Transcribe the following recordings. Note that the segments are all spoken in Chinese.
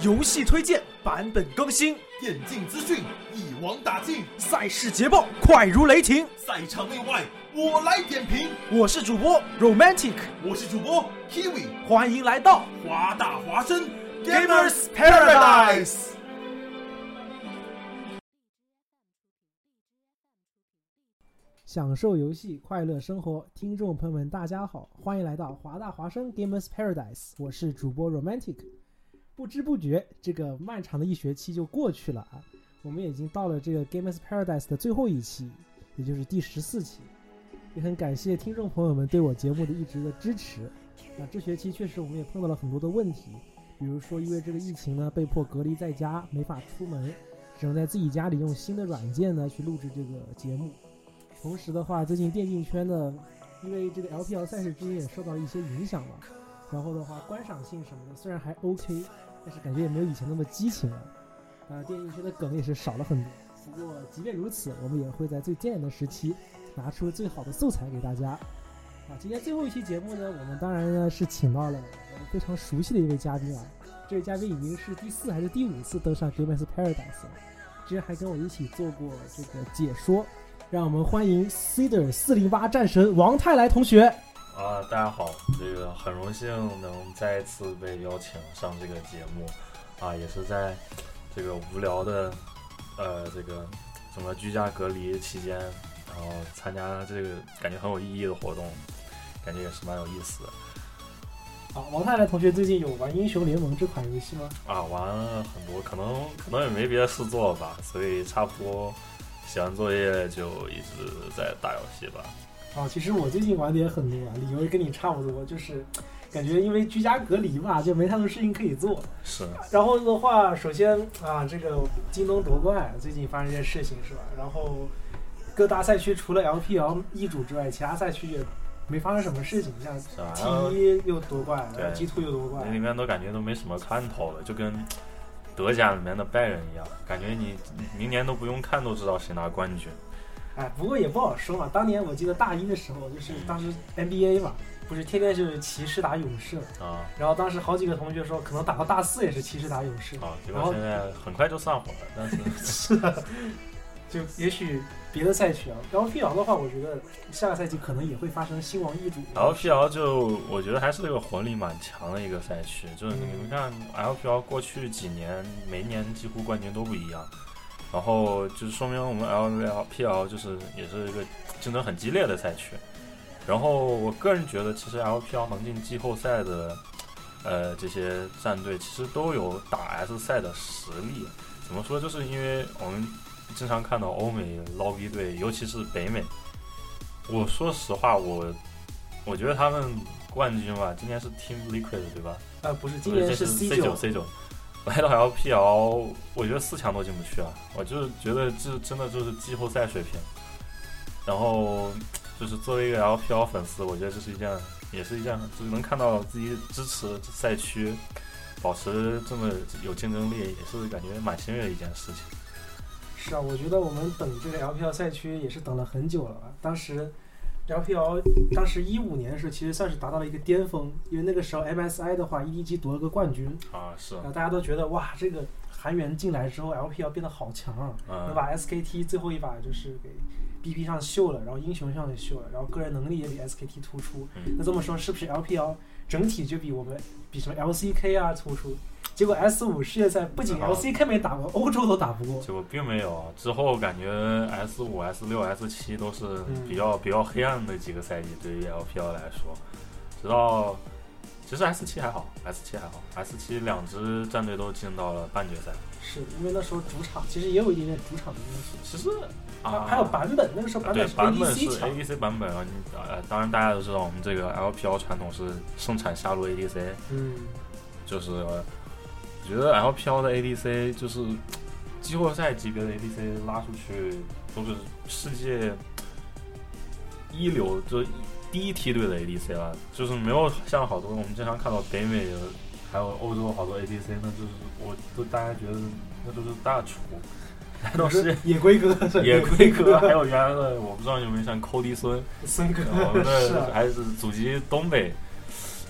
游戏推荐，版本更新，电竞资讯一网打尽，赛事捷报快如雷霆，赛场内外我来点评。我是主播 Romantic，我是主播 Kiwi，欢迎来到华大华生。Gamers Paradise。享受游戏，快乐生活，听众朋友们，大家好，欢迎来到华大华生 Gamers Paradise，我是主播 Romantic。不知不觉，这个漫长的一学期就过去了啊，我们已经到了这个 Gamers Paradise 的最后一期，也就是第十四期，也很感谢听众朋友们对我节目的一直的支持。那这学期确实我们也碰到了很多的问题，比如说因为这个疫情呢，被迫隔离在家，没法出门，只能在自己家里用新的软件呢去录制这个节目。同时的话，最近电竞圈呢，因为这个 LPL 赛事之间也受到了一些影响嘛，然后的话观赏性什么的虽然还 OK，但是感觉也没有以前那么激情了。呃，电竞圈的梗也是少了很多。不过即便如此，我们也会在最艰难的时期拿出最好的素材给大家。啊，今天最后一期节目呢，我们当然呢是请到了我们非常熟悉的一位嘉宾啊，这位嘉宾已经是第四还是第五次登上 Game's Paradise 了，之前还跟我一起做过这个解说。让我们欢迎 Cedar 四零八战神王泰来同学。啊，大家好，这个很荣幸能再次被邀请上这个节目，啊，也是在这个无聊的呃这个什么居家隔离期间，然后参加这个感觉很有意义的活动，感觉也是蛮有意思的。好，王泰来同学最近有玩英雄联盟这款游戏吗？啊，玩了很多，可能可能也没别的事做吧，所以差不多。写完作业就一直在打游戏吧。哦，其实我最近玩的也很多，理由也跟你差不多，就是感觉因为居家隔离嘛，就没太多事情可以做。是。然后的话，首先啊，这个京东夺冠最近发生一件事情是吧？然后各大赛区除了 LPL 一主之外，其他赛区也没发生什么事情，像 T 一又夺冠，然后 G Two 又夺冠，里面都感觉都没什么看头了，就跟。德甲里面的拜仁一样，感觉你明年都不用看都知道谁拿冠军。哎，不过也不好说嘛。当年我记得大一的时候，就是当时 NBA 嘛，不是天天就是骑士打勇士啊。然后当时好几个同学说，可能打到大四也是骑士打勇士啊。结果现在很快就散伙了，但是 是的，就也许。别的赛区啊，LPL 的话，我觉得下个赛季可能也会发生新王易主。LPL 就我觉得还是这个活力蛮强的一个赛区，就是你们看 LPL 过去几年每年几乎冠军都不一样，然后就是说明我们 LPL 就是也是一个竞争很激烈的赛区。然后我个人觉得，其实 LPL 能进季后赛的，呃，这些战队其实都有打 S 赛的实力。怎么说？就是因为我们。经常看到欧美捞逼队，尤其是北美。我说实话，我我觉得他们冠军吧，今年是 Team Liquid 对吧？啊，不是，今年是 C 九 C 九。来到 LPL，我觉得四强都进不去啊！我就是觉得这真的就是季后赛水平。然后就是作为一个 LPL 粉丝，我觉得这是一件，也是一件，就是能看到自己支持赛区保持这么有竞争力，也是感觉蛮欣慰的一件事情。是啊，我觉得我们等这个 LPL 赛区也是等了很久了。当时 LPL 当时一五年的时候，其实算是达到了一个巅峰，因为那个时候 MSI 的话，EDG 夺了个冠军啊，是。然后大家都觉得哇，这个韩援进来之后，LPL 变得好强啊，能把 SKT 最后一把就是给 BP 上秀了，然后英雄上也秀了，然后个人能力也比 SKT 突出。那这么说，是不是 LPL 整体就比我们比什么 LCK 啊突出？结果 S 五世界赛不仅 LCK 没打过，欧洲都打不过。结果并没有，之后感觉 S 五、S 六、S 七都是比较比较黑暗的几个赛季，对于 LPL 来说。直到其实 S 七还好，S 七还好，S 七两支战队都进到了半决赛。是因为那时候主场其实也有一点点主场的因素。其实啊，还有版本，那个时候版本是 ADC 版本啊。呃，当然大家都知道，我们这个 LPL 传统是盛产下路 ADC，嗯，就是。我觉得 LPL 的 ADC 就是季后赛级别的 ADC 拉出去都是世界一流，就第一梯队的 ADC 了。就是没有像好多我们经常看到北美还有欧洲好多 ADC，那就是我都大家觉得那都是大厨。来到世界野龟哥，野龟哥，还有原来的我不知道你有没有像寇迪孙，孙哥，我们的还是祖籍东北，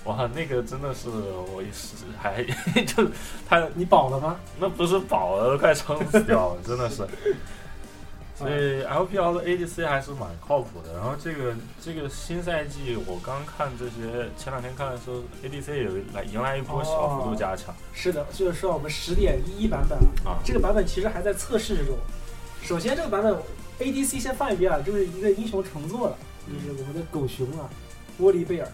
哇，那个真的是我一时还 就他你保了吗？那不是饱了，都快撑死掉了，真的是。所以 LPL 的 ADC 还是蛮靠谱的。然后这个这个新赛季，我刚看这些，前两天看的时候，ADC 也来迎来一波小幅度加强是的，就是说我们十点一一版本啊。这个版本其实还在测试之中。首先，这个版本 ADC 先放一边啊，就是一个英雄乘坐了，就是我们的狗熊啊，沃利贝尔。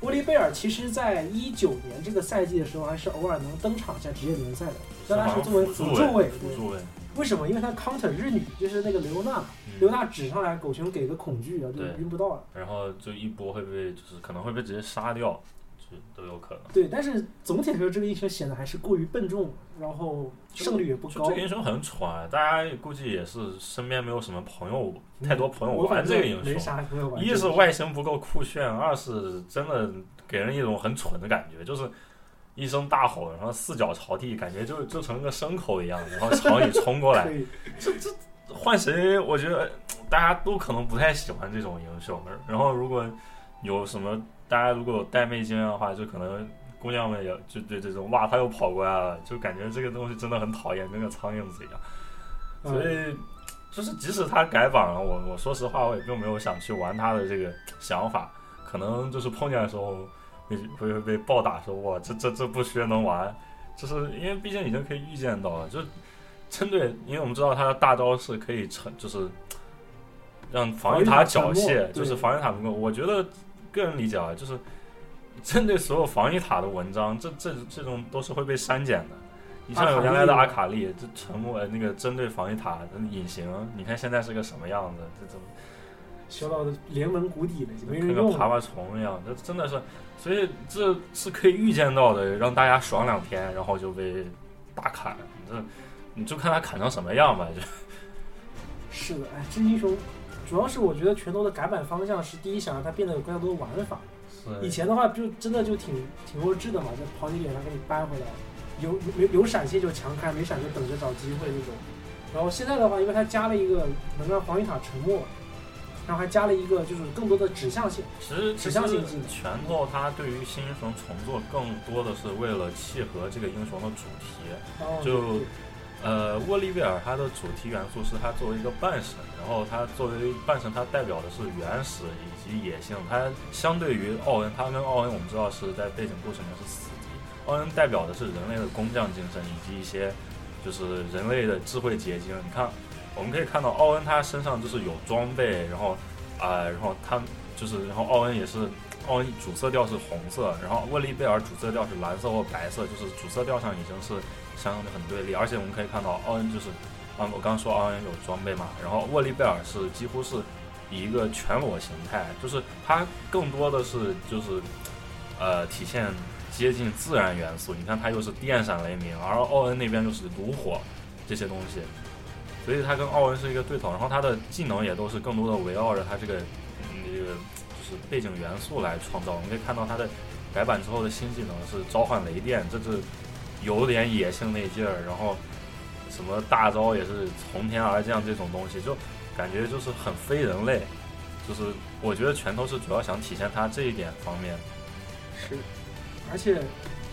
沃利贝尔其实在一九年这个赛季的时候，还是偶尔能登场一下职业联赛的，但他是作为辅助位。辅助位。为什么？因为他 counter 日女，就是那个刘娜，刘娜指上来，狗熊给个恐惧啊，就晕不到了。然后就一波会被，就是可能会被直接杀掉，就都有可能。对，但是总体来说，这个英雄显得还是过于笨重，然后胜率也不高。这个英雄很蠢，大家估计也是身边没有什么朋友，太多朋友玩这个英雄。没啥朋友玩。一是外形不够酷炫，二是真的给人一种很蠢的感觉，就是。一声大吼，然后四脚朝地，感觉就就成个牲口一样，然后朝你冲过来。这这换谁？我觉得大家都可能不太喜欢这种英雄。然后如果有什么大家如果有带妹经验的话，就可能姑娘们也就对这种哇，他又跑过来了，就感觉这个东西真的很讨厌，跟个苍蝇子一样。所以就是即使他改版了，我我说实话，我也并没有想去玩他的这个想法。可能就是碰见的时候。会会被暴打，说哇，这这这不缺能玩，就是因为毕竟已经可以预见到了，就针对，因为我们知道他的大招是可以成，就是让防御塔缴械，就是防御塔不够。我觉得个人理解啊，就是针对所有防御塔的文章，这这这种都是会被删减的。你像有原来的阿卡丽，这沉默那个针对防御塔的隐形，你看现在是个什么样子？这怎么？修到联盟谷底了，跟个爬爬虫一样，这真的是，所以这是可以预见到的，让大家爽两天，然后就被大砍，这你就看他砍成什么样吧，就。是的，哎，这英雄主要是我觉得拳头的改版方向是第一，想让它变得有更加多的玩法。以前的话就真的就挺挺弱智的嘛，就跑你脸上给你扳回来，有有有闪现就强开，没闪就等着找机会那种。然后现在的话，因为它加了一个能让防御塔沉默。然后还加了一个，就是更多的指向性。其实指向性技能，拳头它对于新英雄重做更多的是为了契合这个英雄的主题。就呃，沃利维尔他的主题元素是他作为一个半神，然后他作为半神，他代表的是原始以及野性。他相对于奥恩，他跟奥恩我们知道是在背景故事里面是死敌。奥恩代表的是人类的工匠精神以及一些就是人类的智慧结晶。你看。我们可以看到奥恩他身上就是有装备，然后啊，然后他就是，然后奥恩也是，奥恩主色调是红色，然后沃利贝尔主色调是蓝色或白色，就是主色调上已经是相当的很对立，而且我们可以看到奥恩就是，啊，我刚说奥恩有装备嘛，然后沃利贝尔是几乎是以一个全裸形态，就是他更多的是就是，呃，体现接近自然元素，你看他又是电闪雷鸣，而奥恩那边就是炉火这些东西。所以他跟奥恩是一个对头，然后他的技能也都是更多的围绕着他这个，嗯，这个就是背景元素来创造。我们可以看到他的改版之后的新技能是召唤雷电，这是有点野性那劲儿。然后什么大招也是从天而降这种东西，就感觉就是很非人类。就是我觉得拳头是主要想体现他这一点方面。是，而且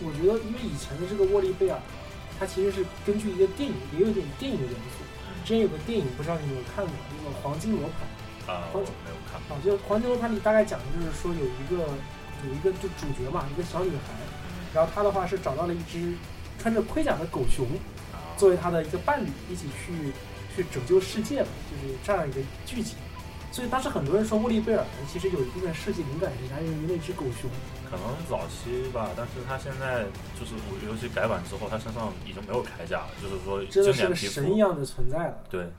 我觉得因为以前的这个沃利贝尔，它其实是根据一个电影，也有点电影的元素。之前有个电影，不知道你有没有看过，那个《黄金罗盘》啊，我没有看。啊，就《黄金罗盘》里大概讲的就是说，有一个有一个就主角嘛，一个小女孩，然后她的话是找到了一只穿着盔甲的狗熊，作为他的一个伴侣，一起去去拯救世界，就是这样一个剧情。所以当时很多人说，沃利贝尔其实有一部分设计灵感是来源于那只狗熊。可能早期吧，但是他现在就是尤其改版之后，他身上已经没有铠甲了，就是说真的是个神一样的存在了。对，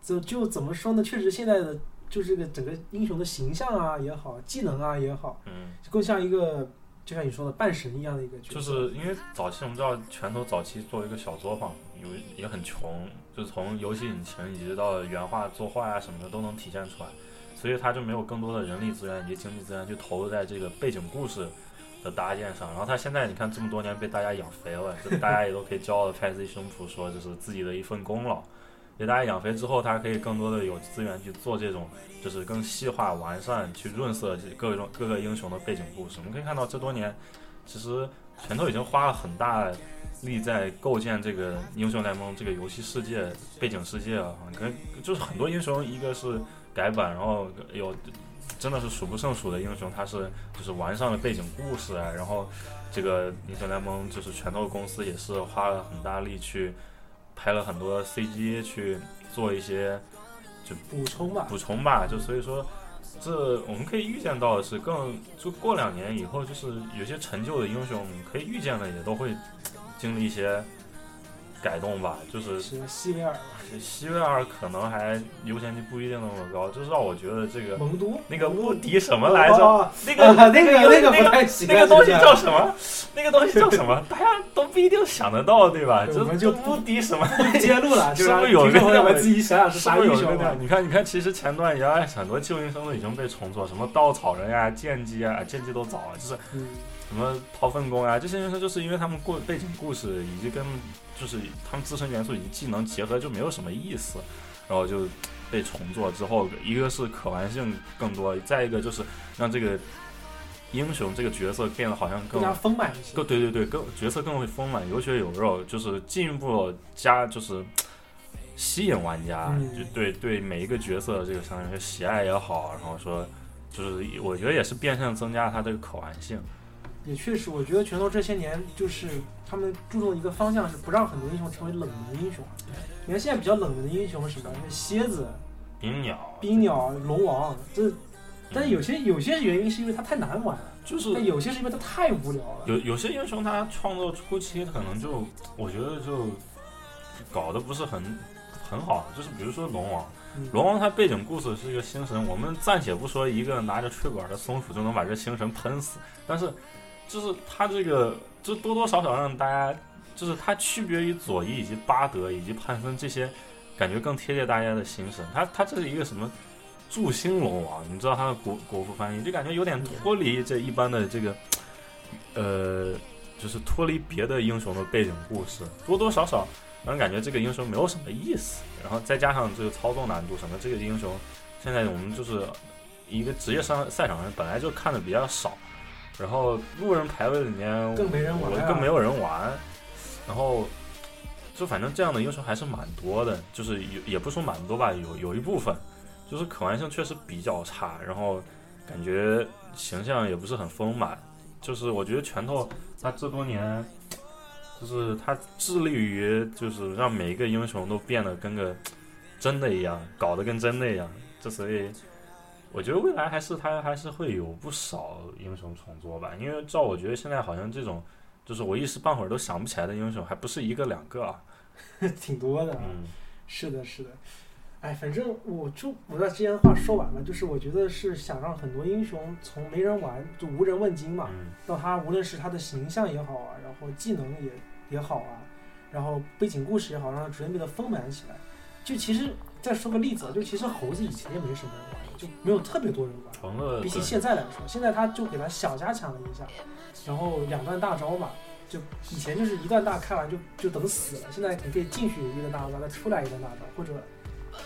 就就怎么说呢？确实现在的就这个整个英雄的形象啊也好，技能啊也好，嗯，更像一个就像你说的半神一样的一个角色。就是因为早期我们知道拳头早期作为一个小作坊，有也很穷，就从游戏引擎一直到原画作画啊什么的都能体现出来。所以他就没有更多的人力资源以及经济资源去投入在这个背景故事的搭建上。然后他现在你看这么多年被大家养肥了，就大家也都可以骄傲的拍自己胸脯说这是自己的一份功劳。给大家养肥之后，它可以更多的有资源去做这种就是更细化、完善、去润色这各种各个英雄的背景故事。我们可以看到这多年，其实拳头已经花了很大力在构建这个英雄联盟这个游戏世界背景世界啊，跟就是很多英雄一个是改版，然后有真的是数不胜数的英雄，它是就是完善了背景故事啊，然后这个英雄联盟就是拳头公司也是花了很大力去拍了很多 CG 去做一些就补充吧，补充吧，就所以说。这我们可以预见到的是，更就过两年以后，就是有些陈旧的英雄，可以预见的也都会经历一些改动吧。就是是西维尔吧，西维尔可能还优先级不一定那么高，就是让我觉得这个蒙都那个无敌什么来着？哦 那个那个那个那不太行，那个东西叫什么？那个东西叫什么？大家都不一定想得到，对吧？我们就这无敌什么？不揭露了，就是让不是有听众朋友们那个自己想想是啥英雄吧？。你看，你看，其实前段原来很多旧英雄都已经被重做，什么稻草人呀、剑姬啊，剑姬都早了，就是嗯，什么掏粪工啊，这些英雄就是因为他们故背景故事以及跟就是他们自身元素以及技能结合就没有什么意思，然后就被重做之后，一个是可玩性更多，再一个就是让这个英雄这个角色变得好像更更加丰满一些。更对对对，更角色更会丰满，有血有肉，就是进一步加就是吸引玩家，嗯就对对每一个角色这个相当于喜爱也好，然后说就是我觉得也是变相增加它这个可玩性。也确实，我觉得拳头这些年就是他们注重一个方向，是不让很多英雄成为冷门英雄。你看现在比较冷门的英雄是什么？是蝎子、冰鸟，冰鸟、龙王，这。但是有些有些原因是因为它太难玩了，就是但有些是因为它太无聊了。有有些英雄他创作初期可能就我觉得就搞得不是很很好，就是比如说龙王，嗯龙王他背景故事是一个星神，我们暂且不说一个拿着吹管的松鼠就能把这星神喷死，但是就是他这个就多多少少让大家就是他区别于佐伊以及巴德以及潘森这些感觉更贴切大家的心声，他他这是一个什么？祝星龙王，你知道他的国国服翻译，就感觉有点脱离这一般的这个，呃，就是脱离别的英雄的背景故事，多多少少让人感觉这个英雄没有什么意思。然后再加上这个操作难度什么，这个英雄现在我们就是一个职业上赛场上本来就看的比较少，然后路人排位里面更没人玩啊我更没有人玩，然后就反正这样的英雄还是蛮多的，就是有也不说蛮多吧，有有一部分就是可玩性确实比较差，然后感觉形象也不是很丰满，就是我觉得拳头他这多年。就是他致力于，就是让每一个英雄都变得跟个真的一样，搞得跟真的一样。这所以，我觉得未来还是他还是会有不少英雄重做吧。因为照我觉得现在好像这种，就是我一时半会儿都想不起来的英雄，还不是一个两个啊。挺多的啊。嗯是的，是的。哎，反正我就我把之前的话说完了，就是我觉得是想让很多英雄从没人玩就无人问津嘛，嗯到他无论是他的形象也好啊，然后技能也也好啊，然后背景故事也好，让他逐渐变得丰满起来。就其实再说个例子啊，就其实猴子以前也没什么人玩，就没有特别多人玩。比起现在来说，现在他就给他小加强了一下，然后两段大招嘛，就以前就是一段大开完就就等死了，现在你可以进去一段大招，再出来一段大招，或者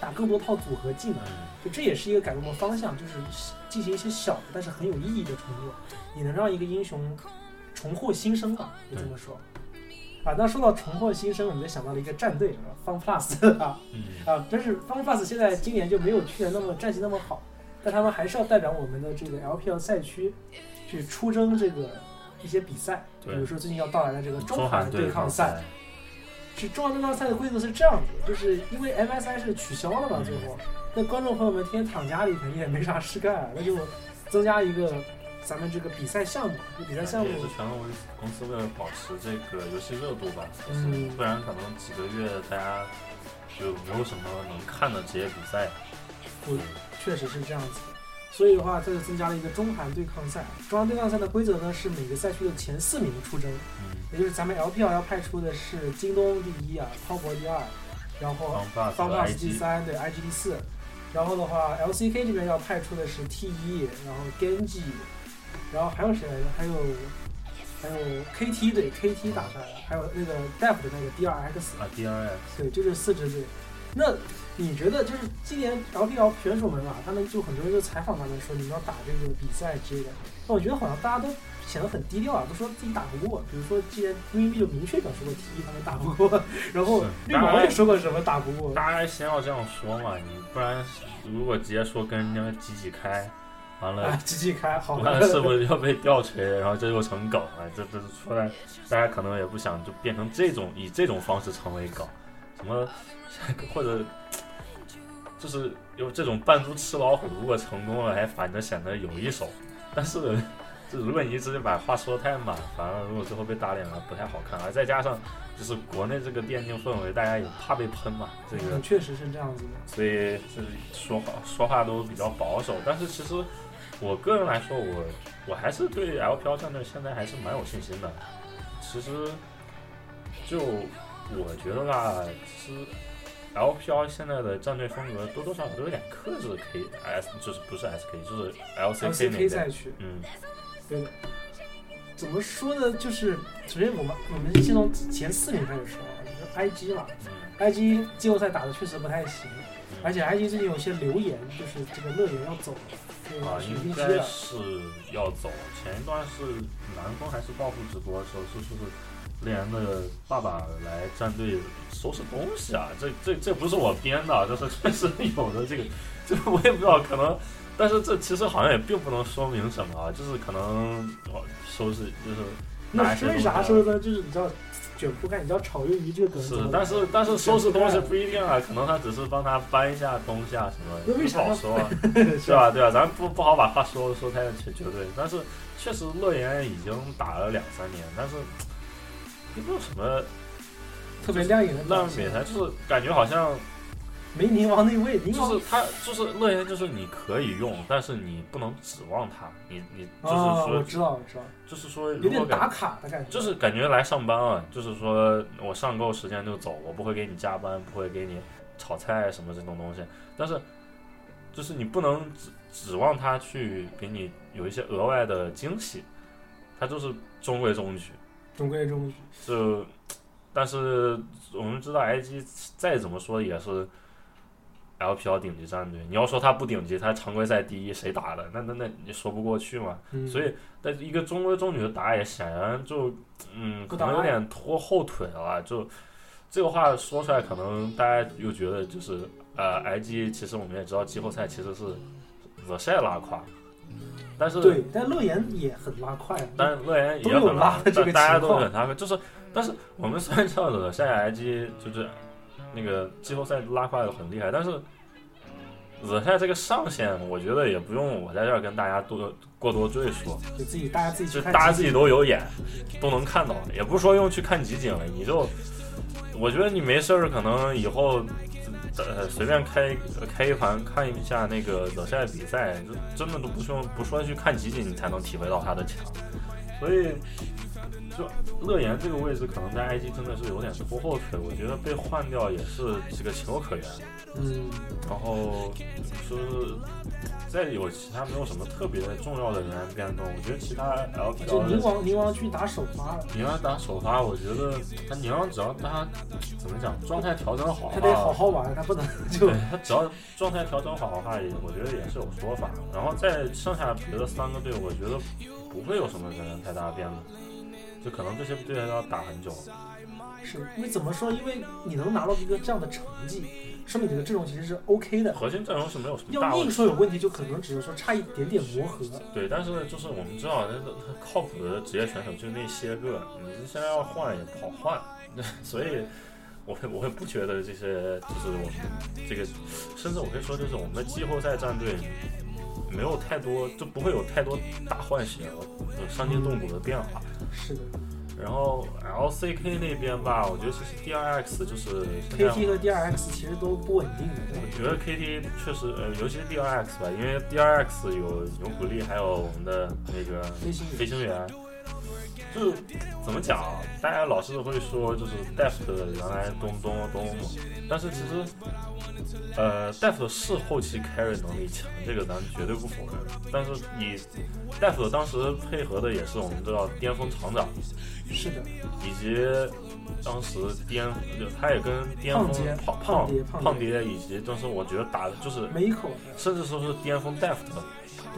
打更多套组合技能，嗯就这也是一个改动的方向，就是进行一些小的但是很有意义的重做，也能让一个英雄重获新生吧，就这么说。啊，那说到重获新生，我们就想到了一个战队，Fun Plus 啊，嗯。啊，真是 Fun Plus 现在今年就没有去年那么战绩那么好，但他们还是要代表我们的这个 LPL 赛区去出征这个一些比赛，比如说最近要到来的这个中韩韩对抗赛。，是中韩对抗赛的规则是这样子，就是因为 MSI 是取消了嘛，最后，那观众朋友们天天躺家里肯定也没啥事干，那就增加一个咱们这个比赛项目，这比赛项目也是全为公司为了保持这个游戏热度吧，就是嗯不然可能几个月大家就没有什么能看的职业比赛。不确实是这样子的。所以的话，这就增加了一个中韩对抗赛。中韩对抗赛的规则呢是每个赛区的前四名出征，嗯，也就是咱们 LPL 要派出的是京东第一啊，滔博第二，然后方 f u n Plus Plus 第三，对 IG 第四。然后的话，LCK 这边要派出的是 T 一，然后 Genji，然后还有谁来着？还有还有 KT 队，KT 打出来了，还有那个 Def 的那个 DRX，啊 DRX，对，就是四支队。那你觉得就是今年 LPL 选手们嘛，他们就很多人就采访他们说你们要打这个比赛之类的，那我觉得好像大家都显得很低调啊，都说自己打不过。比如说之前 Green B 就明确表示过 T 他们打不过，然后绿毛也说过什么打不过。大家先要这样说嘛，你不然如果直接说跟人家挤挤开，完了啊，机器开好完了是不是要被吊锤？然后这又成梗了，这这出来，大家可能也不想就变成这种以这种方式成为梗，什么或者就是有这种扮猪吃老虎，如果成功了还反着显得有一手，但是就如果你一直把话说的太满，反而如果最后被打脸了不太好看，而再加上就是国内这个电竞氛围，大家也怕被喷嘛，这个嗯确实是这样子的。所以就是说话说话都比较保守。但是其实我个人来说，我我还是对 LPL 战队现在还是蛮有信心的。其实就我觉得吧，其实 LPL 现在的战队风格多多少少都有点克制 K S，就是不是 SK，就是 LCK 那。赛区，嗯，对的。怎么说呢？就是首先我们我们先从前四名开始说啊，就是 IG 嘛嗯，IG 季后赛打的确实不太行，而且 IG 最近有些流言，就是这个乐言要走了，对啊，选应该。是要走。前一段是南风还是暴富直播的时候，是说是猎人的爸爸来战队收拾东西啊，这这这不是我编的，这是确实有的。这个这个我也不知道，可能，但是这其实好像也并不能说明什么啊，就是可能哦收拾就是拿那为一些东西啊啥说呢？就是你知道卷铺盖，你知道炒鱿鱼这个梗是但是但是收拾东西不一定啊，可能他只是帮他搬一下东西啊什么，那为啥不好说啊。是吧？对吧？咱不不好把话说说太绝绝对，但是确实乐言已经打了两三年，但是也没有什么特别亮眼的表让人比现。赛，就是感觉好像没宁王那位，宁王就是他就是乐言，就是你可以用，但是你不能指望他，你你就是啊，说、我知道，我知道，就是说有点打卡的感觉。就是感觉来上班啊，就是说我上够时间就走，我不会给你加班，不会给你炒菜什么这种东西，但是就是你不能指指望他去给你有一些额外的惊喜，他就是中规中矩，中规中矩。就但是我们知道 IG 再怎么说也是 LPL 顶级战队，你要说他不顶级，他常规赛第一谁打的？那那那你说不过去嘛。嗯，所以，但是一个中规中矩的打野，显然就，嗯，可能有点拖后腿了。就这个话说出来，可能大家又觉得就是，呃，IG 其实我们也知道，季后赛其实是 The 晒拉胯，但是对，但乐言也很拉快啊。但是乐言也很拉的这个但大家都很拉胯，就是，但是我们虽然知道 The 晒 IG 就是那个季后赛拉胯的很厉害，但是 The 晒这个上限，我觉得也不用我在这儿跟大家多过多赘述。就自己大家自己，就大家自己都有眼，都能看到，也不是说用去看集锦了，你就，我觉得你没事儿，可能以后，呃，随便开开一盘看一下那个德赛比赛，就真的都不用不说去看集锦，你才能体会到他的强，所以，就乐言这个位置可能在 IG 真的是有点拖后腿，我觉得被换掉也是这个情有可原。嗯，然后就是再有其他没有什么特别重要的人员变动，我觉得其他 LPL 就宁王宁王去打首发了，宁王打首发，我觉得他宁王只要他怎么讲状态调整好他得好，好玩，他不能就对他只要状态调整好的话，也我觉得也是有说法。然后再剩下别的三个队，我觉得不会有什么人员太大的变动，就可能这些队员要打很久。是因为怎么说？因为你能拿到一个这样的成绩，说明你的阵容其实是 OK 的。核心阵容是没有什么大要硬问题。说有问题，就可能只是说差一点点磨合。对，但是就是我们知道，那个靠谱的职业选手就那些个，你现在要换也不好换，所以我会我会不觉得这些就是我们这个，甚至我可以说就是我们的季后赛战队没有太多，就不会有太多大换血、呃伤筋动骨的变化。是的。然后 LCK 那边吧，我觉得其实 DRX 就是，KT 和 DRX 其实都不稳定的。我觉得 KT 确实，呃，尤其是 DRX 吧，因为 DRX 有牛古力，还有我们的那个飞行员。就怎么讲，大家老是会说就是 Deft 原来东东东嘛，但是其实呃，Deft 是后期 carry 能力强，这个咱绝对不否认。但是你 Deft 当时配合的也是我们知道巅峰厂长，是的，以及当时巅，就他也跟巅峰胖胖胖爹以及当时我觉得打的就是，没一口，甚至说是巅峰 Deft 的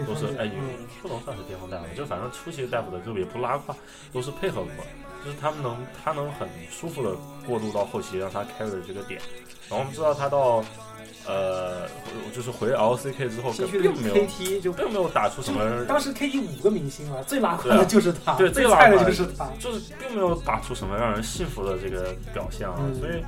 都是哎，嗯不能算是巅峰 Deft，就反正初期 Deft 的就也不拉胯，都是配合过，就是他们能他能很舒服的过渡到后期让他 carry 这个点。然后我们知道他到呃就是回 LCK 之后，并没有 KT 就并没有打出什么当时 KT 五个明星啊，最拉胯的就是他，对最拉胯就是他。就是并没有打出什么让人信服的这个表现啊，嗯所以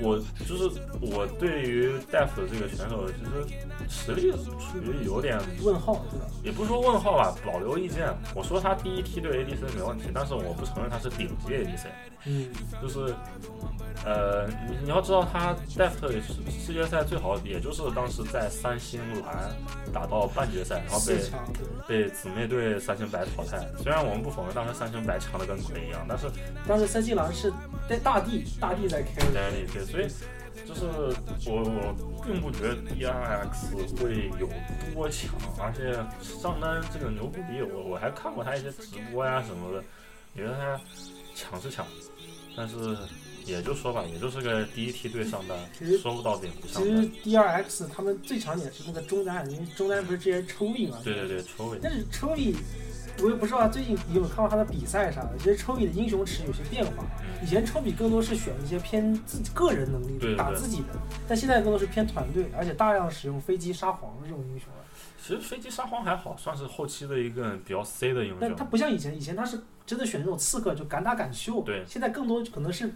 我就是我对于 Def 的这个选手，其实实力处于有点，问号对吧？也不是说问号吧，保留意见。我说他第一梯队 ADC 没问题，但是我不承认他是顶级 ADC，嗯，就是。呃，你你要知道，他也是世界赛最好，也就是当时在三星蓝打到半决赛，然后被。被姊妹队三星白淘汰。虽然我们不否认当时三星白强的跟鬼一样，但是当时三星蓝是在大地，大地在 carry，对对，所以就是我我并不觉得 DRX 会有多强，而且上单这个牛不逼，我我还看过他一些直播呀什么的，觉得他强是强，但是也就说吧，也就是个第一梯队上单其实，说不到顶不上其实。DRX 他们最强点是那个中单，因为中单不是之前抽比嘛？对对对，抽尾但是抽比，我也不知道最近有没有看到他的比赛啥的。其实抽比的英雄池有些变化，以前抽比更多是选一些偏自己个人能力对对对打自己的，但现在更多是偏团队，而且大量使用飞机沙皇这种英雄了。其实飞机沙皇还好，算是后期的一个比较 C 的英雄但他。不像以前，以前他是真的选那种刺客，就敢打敢秀。对现在更多可能是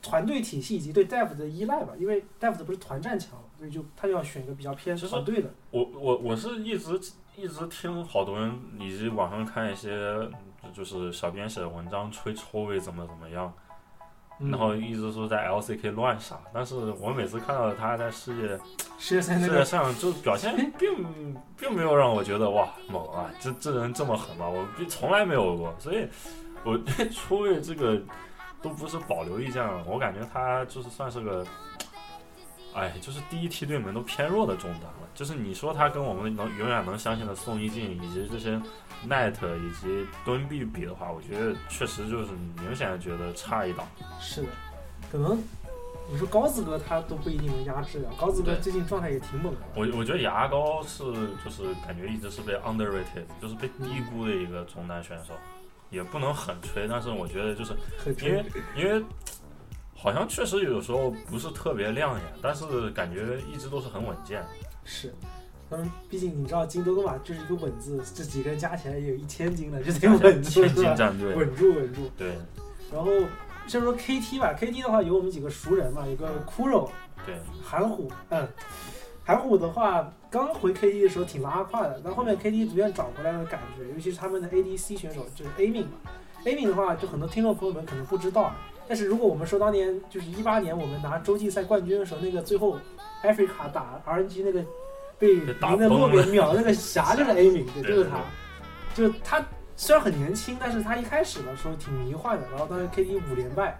团队体系以及对 Dev 的依赖吧，因为 Dev 不是团战强，所以就他就要选一个比较偏团队的。我我我是一直一直听好多人以及网上看一些嗯就是小编写的文章吹抽位怎么怎么样，嗯然后一直说在 LCK 乱杀，但是我每次看到他在世界世界赛那世界个上就表现并并没有让我觉得哇猛啊，这这人这么狠吗？我并从来没有过，所以我 对抽位这个都不是保留意见了，我感觉他就是算是个。哎，就是第一梯队门都偏弱的中单了。就是你说他跟我们能永远能相信的宋一静以及这些 Net 以及蹲币比的话，我觉得确实就是明显的觉得差一档。是的，可能你说高子哥他都不一定能压制啊。高子哥最近状态也挺猛的。我我觉得牙膏是就是感觉一直是被 underrated，就是被低估的一个中单选手，也不能狠吹，但是我觉得就是因为因为好像确实有时候不是特别亮眼，但是感觉一直都是很稳健。是。嗯，毕竟你知道金多哥嘛，就是一个稳字，这几个人加起来也有一千斤了，就得稳住，千是吧？金战队，稳住，稳住。对然后先说 KT 吧，KT 的话有我们几个熟人嘛，有个骷髅、对，韩虎，嗯，韩虎的话刚回 KT 的时候挺拉胯的，但后面 KT 逐渐找回来了感觉，尤其是他们的 ADC 选手就是 A 命嘛，A 命的话就很多听众朋友们可能不知道，但是如果我们说当年就是一八年我们拿洲际赛冠军的时候，那个最后 Africa 打 RNG 那个被被打林的洛崩了边秒那个侠就是 A 命，对，就是他，就他虽然很年轻，但是他一开始的时候挺迷幻的，然后当时 KD 五连败。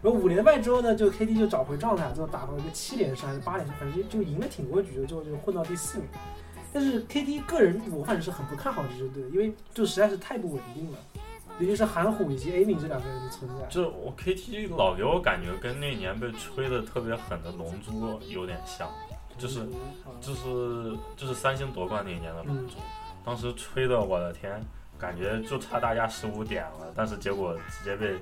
然后五连败之后呢，就 KD 就找回状态，最后打到一个七连胜还是八连胜，反正就就赢了挺多局的，最后就混到第四名。但是 KD 个人我反正是很不看好这支队，因为就实在是太不稳定了，尤其是韩虎以及 Amy 这两个人的存在。就是我 KT 老给我感觉跟那年被吹的特别狠的龙珠有点像，就是啊就是就是三星夺冠那一年的龙珠，嗯当时吹的我的天，感觉就差大家十五点了，但是结果直接被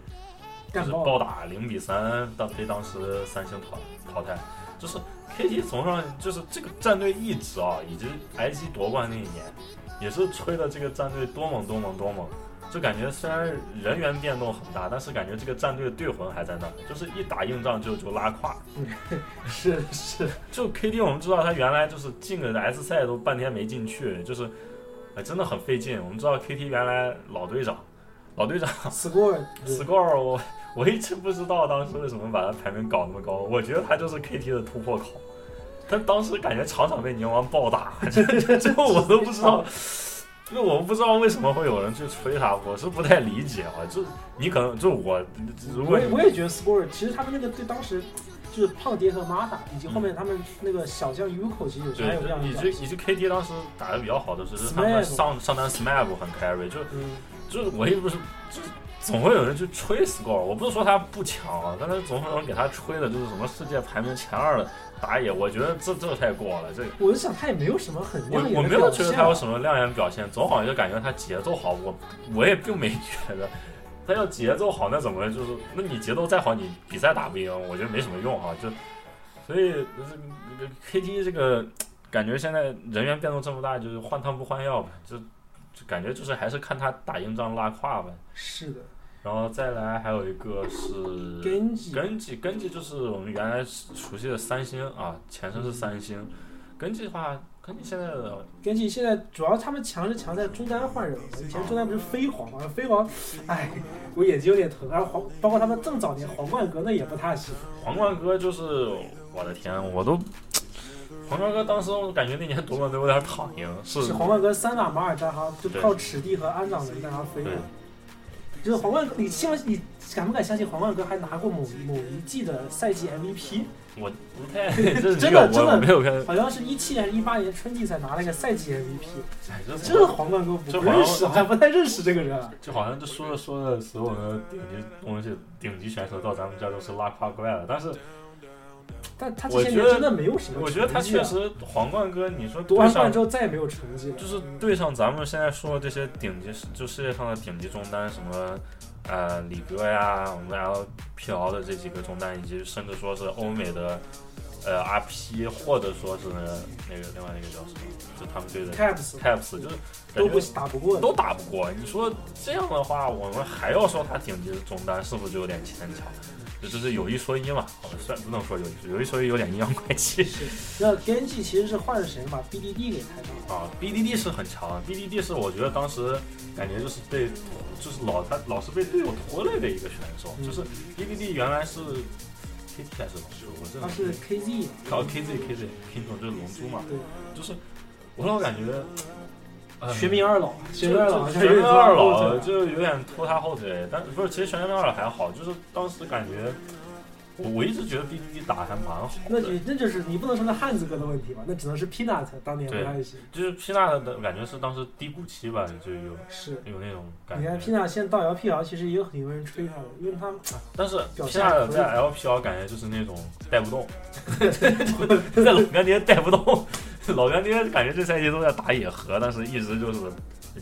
就是暴打零比三，当被当时三星淘淘汰。就是 KT 从上就是这个战队一直啊，以及 IG 夺冠那一年，也是吹的这个战队多猛多猛多猛。就感觉虽然人员变动很大，但是感觉这个战队的队魂还在那儿，就是一打硬仗就就拉胯。是是，就 KT 我们知道他原来就是进个 S 赛都半天没进去，就是，哎真的很费劲。我们知道 KT 原来老队长，老队长 score score 我我一直不知道当时为什么把他排名搞那么高，我觉得他就是 KT 的突破口。他当时感觉场场被宁王暴打，这这这我都不知道，就我不知道为什么会有人去吹他，我是不太理解啊。就你可能就我，如果我也我也觉得 score 其实他们那个对当时就是胖爹和玛塔，以及后面他们那个小将 Uko，其实有时候还有这样以。及以及 KD 当时打的比较好的是，是他们上上单 SMAP 很 carry，就嗯，就是我也不是，就是总会有人去吹 score，我不是说他不强啊，但是总会有人给他吹的，就是什么世界排名前二的打野，我觉得这这太过了，这个我就想他也没有什么很我亮眼我没有觉得他有什么亮眼表现，总好像就感觉他节奏好，我我也并没觉得。他要节奏好，那怎么就是？那你节奏再好，你比赛打不赢，我觉得没什么用哈、就所以这个 KT 这个感觉现在人员变动这么大，就是换汤不换药吧，就就感觉就是还是看他打硬仗拉胯吧。是的，然后再来还有一个是根基根基，根基就是我们原来熟悉的三星啊，前身是三星。根基的话，根基现在的根基现在主要他们强是强在中单换人了，以前中单不是飞黄吗？飞黄，哎，我眼睛有点疼。然后黄，包括他们更早年皇冠哥那也不太行。皇冠哥就是我的天，我都皇冠哥当时我感觉那年夺冠都有点躺赢，是是皇冠哥三打马尔代哈就靠池地和安长人在那飞的对。就是皇冠，你信你敢不敢相信皇冠哥还拿过某某一季的赛季 MVP？我不太 这真的这个真的没有看，好像是一七年还是一八年春季才拿了个赛季 MVP。哎，这这个皇冠哥不认识，还不太认识这个人啊。就好像就说着说着，所有的顶级东西、顶级选手到咱们这儿都是拉胯怪了。但是但他我觉得这些年真的没有什么、我觉得他确。实皇冠哥，你说夺完冠之后再也没有成绩了。就是对上咱们现在说的这些顶级，就世界上的顶级中单，什么呃李哥呀，我们 LPL 的这几个中单，以及甚至说是欧美的呃 RP，或者说是那个另外那个叫什么，就他们队的 Caps Caps，就是都不打不过，都打不过。你说这样的话，我们还要说他顶级中单，是不是就有点牵强？这就是有一说一嘛，好吧，虽然不能说有一有一说一，有点阴阳怪气。那 Genji 其实是换了谁把 BDD 给抬上了。啊，BDD 是很强，BDD 是我觉得当时感觉就是被，就是老他老是被队友拖累的一个选手，嗯就是 BDD 原来是 KT 还是龙珠，我这他是 KZ，哦 KZ KZ Kingdom 就是龙珠嘛，对，就是我老感觉，呃玄冥二老，玄冥二老玄冥二老就有点拖他后腿，但不是，其实玄冥二老还好，就是当时感觉。我我一直觉得 BDD 打还蛮好的，那就那就是你不能说是汉子哥的问题吧，那只能是 Peanut 当年不对太行。就是皮纳的感觉是当时低谷期吧，就有是，有那种感觉你看觉。Peanut 现在到 LPL，其实也有很多人吹他的，因为他但是表皮纳的在现还可以 LPL 感觉就是那种带不动，在老干爹带不动，老干爹感觉这赛季都在打野核，但是一直就是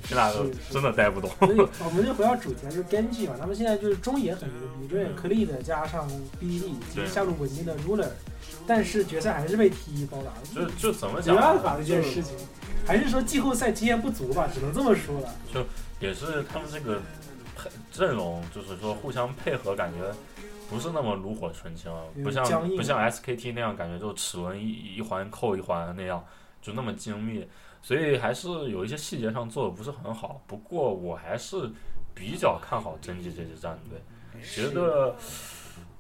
皮纳的是是真的带不动。所以 我们就回到主题，就是 Genji 嘛，他们现在就是中野很牛逼，中野 c l e 的加上 BD 以及下路稳定的 Ruler，但是决赛还是被 T 一包打，就就怎么没讲没，办法的一件事情，还是说季后赛经验不足吧，只能这么说了。就也是他们这个配阵容，就是说互相配合，感觉不是那么炉火纯青不像不像 SKT 那样，感觉就齿轮一一环扣一环那样，就那么精密，所以还是有一些细节上做的不是很好。不过我还是比较看好真纪这支战队，觉得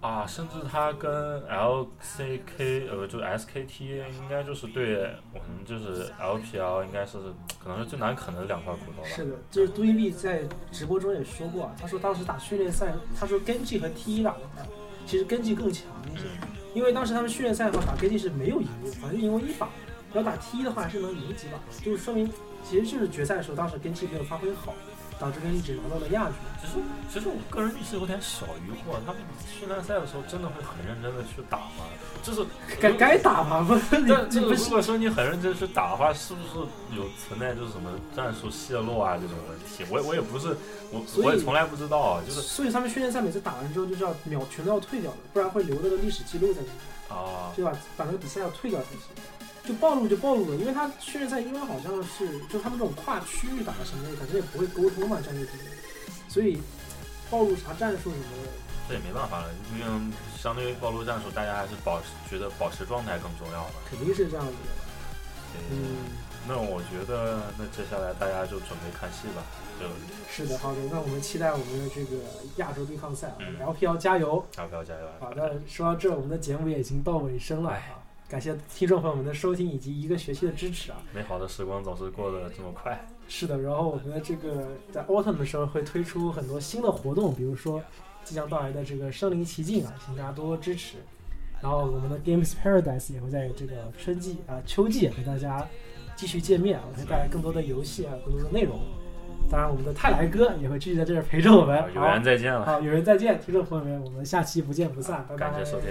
啊，甚至他跟 LCK 呃，就是 SKT 应该就是对我们就是 LPL 应该是可能是最难啃的两块骨头吧。是的，就是杜伊碧在直播中也说过啊，他说当时打训练赛，他说 Genji 和 T 一打的话，其实 Genji 更强一些，因为当时他们训练赛的话打 Genji 是没有赢过，好像赢过一把，然后打 T 一的话还是能赢几把，就是说明其实就是决赛的时候当时 Genji 没有发挥好，导致 Genji 只拿到了亚军。其实，其实我个人是有点小疑惑，他们训练赛的时候真的会很认真的去打吗？就是该该打吗，不是你但这个如果说你很认真去打的话，是不是有存在就是什么战术泄露啊这种问题？我也我也不是我我也从来不知道啊，就是所以他们训练赛每次打完之后就是要秒全都要退掉的，不然会留那个历史记录在那边。啊，对吧？把那个比赛要退掉才行。就暴露就暴露了，因为他训练赛因为好像是就他们这种跨区域打的什么的，反正也不会沟通嘛，战略之间，所以暴露啥战术什么的，这也没办法了，毕竟相对于暴露战术，大家还是保持觉得保持状态更重要吧。肯定是这样子的。嗯，嗯，那我觉得那接下来大家就准备看戏吧，就是的，好的，那我们期待我们的这个亚洲对抗赛啊嗯，LPL 加油！，LPL 加油啊？好的，说到这，我们的节目也已经到尾声了感谢听众朋友们的收听以及一个学期的支持啊。美好的时光总是过得这么快。是的，然后我们的这个在 Autumn 的时候会推出很多新的活动，比如说即将到来的这个身临其境啊，请大家多多支持。然后我们的 Games Paradise 也会在这个春季啊、秋季和大家继续见面，我会带来更多的游戏啊、更多的内容。当然，我们的泰来哥也会继续在这儿陪着我们。有缘再见了，好，有缘再见，听众朋友们，我们下期不见不散，拜拜。感谢收听。